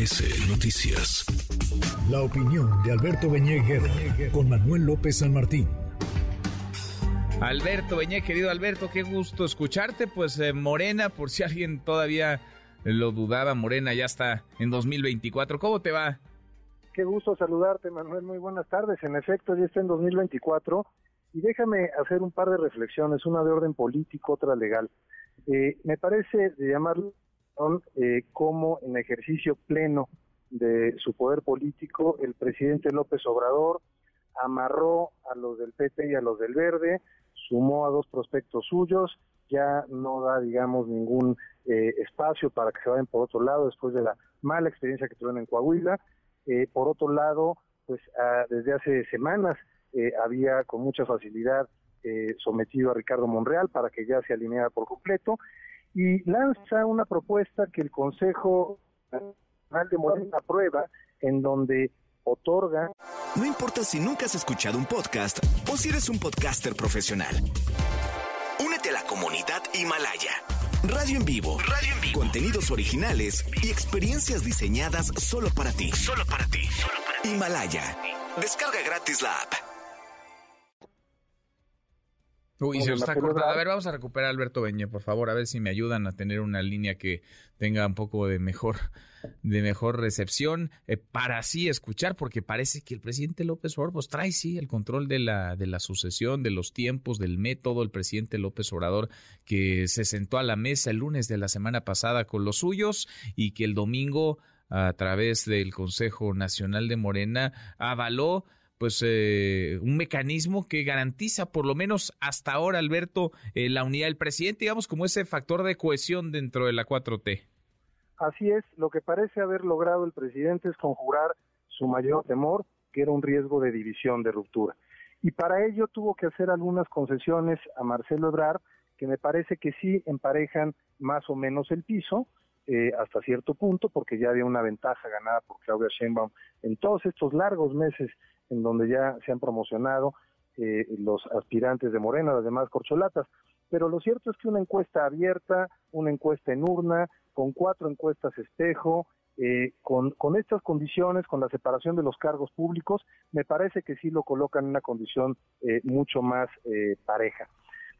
MBS Noticias. La opinión de Alberto Beñé con Manuel López San Martín. Alberto Beñé, querido Alberto, qué gusto escucharte. Pues eh, Morena, por si alguien todavía lo dudaba, Morena ya está en 2024. ¿Cómo te va? Qué gusto saludarte, Manuel. Muy buenas tardes. En efecto, ya está en 2024. Y déjame hacer un par de reflexiones, una de orden político, otra legal. Eh, me parece de llamarlo eh, como en ejercicio pleno de su poder político, el presidente López Obrador amarró a los del PP y a los del Verde, sumó a dos prospectos suyos, ya no da, digamos, ningún eh, espacio para que se vayan por otro lado después de la mala experiencia que tuvieron en Coahuila. Eh, por otro lado, pues ah, desde hace semanas había con mucha facilidad sometido a Ricardo Monreal para que ya se alineara por completo y lanza una propuesta que el Consejo Nacional de Morena aprueba, en donde otorga. No importa si nunca has escuchado un podcast o si eres un podcaster profesional. Únete a la comunidad Himalaya. Radio en vivo. Radio en vivo. Contenidos originales y experiencias diseñadas solo para ti. Solo para ti. Solo para ti. Himalaya. Descarga gratis la app. Uy, se está cortando. A ver, vamos a recuperar a Alberto Beñe, por favor, a ver si me ayudan a tener una línea que tenga un poco de mejor, de mejor recepción eh, para así escuchar, porque parece que el presidente López Obrador pues, trae sí el control de la, de la sucesión, de los tiempos, del método. El presidente López Obrador que se sentó a la mesa el lunes de la semana pasada con los suyos y que el domingo a través del Consejo Nacional de Morena avaló pues eh, un mecanismo que garantiza por lo menos hasta ahora Alberto eh, la unidad del presidente digamos como ese factor de cohesión dentro de la 4T así es lo que parece haber logrado el presidente es conjurar su mayor temor que era un riesgo de división de ruptura. Y para ello tuvo que hacer algunas concesiones a Marcelo Ebrard que me parece que sí emparejan más o menos el piso eh, hasta cierto punto porque ya había una ventaja ganada por Claudia Sheinbaum en todos estos largos meses en donde ya se han promocionado eh, los aspirantes de Morena, las demás corcholatas. Pero lo cierto es que una encuesta abierta, una encuesta en urna, con cuatro encuestas espejo, eh, con, con estas condiciones, con la separación de los cargos públicos, me parece que sí lo colocan en una condición eh, mucho más pareja.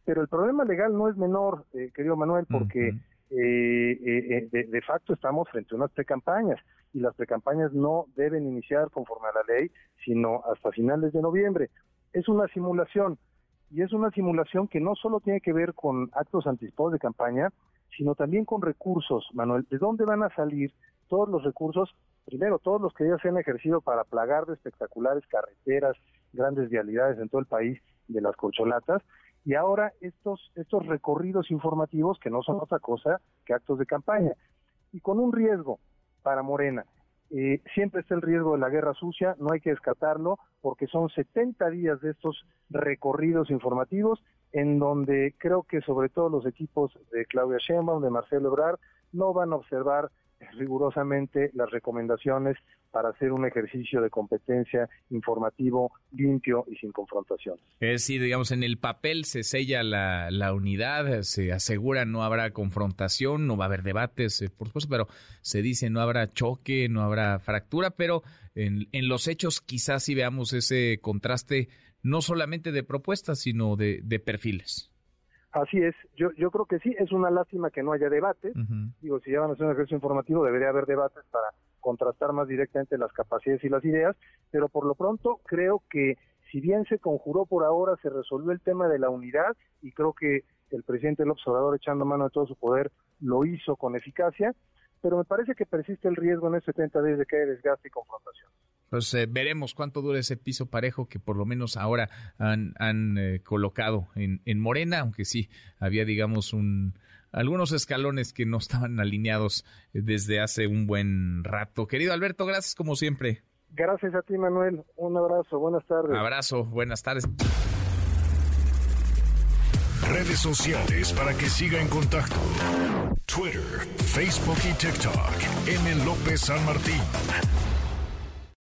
Pero el problema legal no es menor, querido Manuel, porque de, de, facto estamos frente a unas precampañas y las precampañas no deben iniciar conforme a la ley, sino hasta finales de noviembre. Es una simulación y es una simulación que no solo tiene que ver con actos anticipados de campaña, sino también con recursos, Manuel. ¿De dónde van a salir todos los recursos? Primero, todos los que ya se han ejercido para plagar de espectaculares carreteras, grandes vialidades en todo el país de las corcholatas, y ahora estos, estos recorridos informativos que no son otra cosa que actos de campaña. Y con un riesgo, para Morena. Eh, siempre está el riesgo de la guerra sucia, no hay que descartarlo, porque son 70 días de estos recorridos informativos en donde creo que sobre todo los equipos de Claudia Sheinbaum, de Marcelo Ebrard, no van a observar rigurosamente las recomendaciones para hacer un ejercicio de competencia informativo limpio y sin confrontaciones. Es decir, digamos, en el papel se sella la, la, unidad, se asegura no habrá confrontación, no va a haber debates, eh, por supuesto, pero se dice no habrá choque, no habrá fractura, pero en, en los hechos quizás sí veamos ese contraste no solamente de propuestas, sino de, de perfiles. Así es, yo, yo creo que sí, es una lástima que no haya debates. Digo, si ya van a hacer un ejercicio informativo, debería haber debates para contrastar más directamente las capacidades y las ideas, pero por lo pronto creo que si bien se conjuró por ahora, se resolvió el tema de la unidad y creo que el presidente López Obrador, echando mano de todo su poder, lo hizo con eficacia, pero me parece que persiste el riesgo en estos 70 días de que haya desgaste y confrontación. Pues eh, veremos cuánto dura ese piso parejo que por lo menos ahora han, han eh, colocado en, en, Morena, aunque sí había, digamos, un, algunos escalones que no estaban alineados eh, desde hace un buen rato. Querido Alberto, gracias como siempre. Gracias a ti, Manuel. Un abrazo. Buenas tardes. Abrazo. Buenas tardes. Redes sociales para que siga en contacto: Twitter, Facebook y TikTok. M. López San Martín.